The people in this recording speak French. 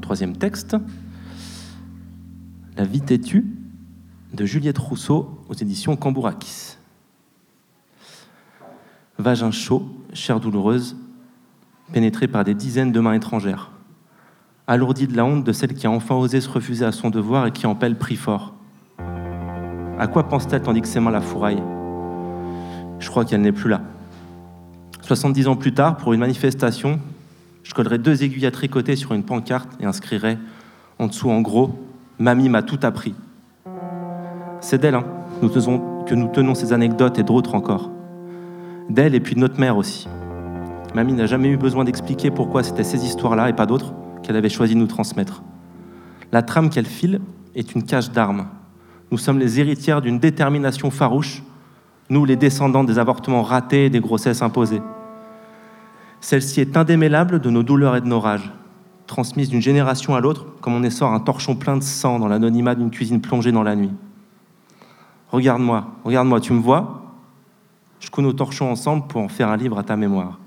troisième texte. La vie têtue de Juliette Rousseau aux éditions Cambourakis. Vagin chaud, chair douloureuse, pénétrée par des dizaines de mains étrangères. Alourdie de la honte de celle qui a enfin osé se refuser à son devoir et qui en paie le prix fort. À quoi pense-t-elle tandis que ses mains la fourraillent? Je crois qu'elle n'est plus là. 70 ans plus tard, pour une manifestation, je collerai deux aiguilles à tricoter sur une pancarte et inscrirai en dessous en gros Mamie m'a tout appris. C'est d'elle hein, que nous tenons ces anecdotes et d'autres encore. D'elle et puis de notre mère aussi. Mamie n'a jamais eu besoin d'expliquer pourquoi c'était ces histoires-là et pas d'autres qu'elle avait choisi de nous transmettre. La trame qu'elle file est une cage d'armes. Nous sommes les héritières d'une détermination farouche, nous les descendants des avortements ratés et des grossesses imposées. Celle-ci est indémêlable de nos douleurs et de nos rages, transmise d'une génération à l'autre comme on essore un torchon plein de sang dans l'anonymat d'une cuisine plongée dans la nuit. Regarde-moi, regarde-moi, tu me vois? Je coule nos torchons ensemble pour en faire un livre à ta mémoire.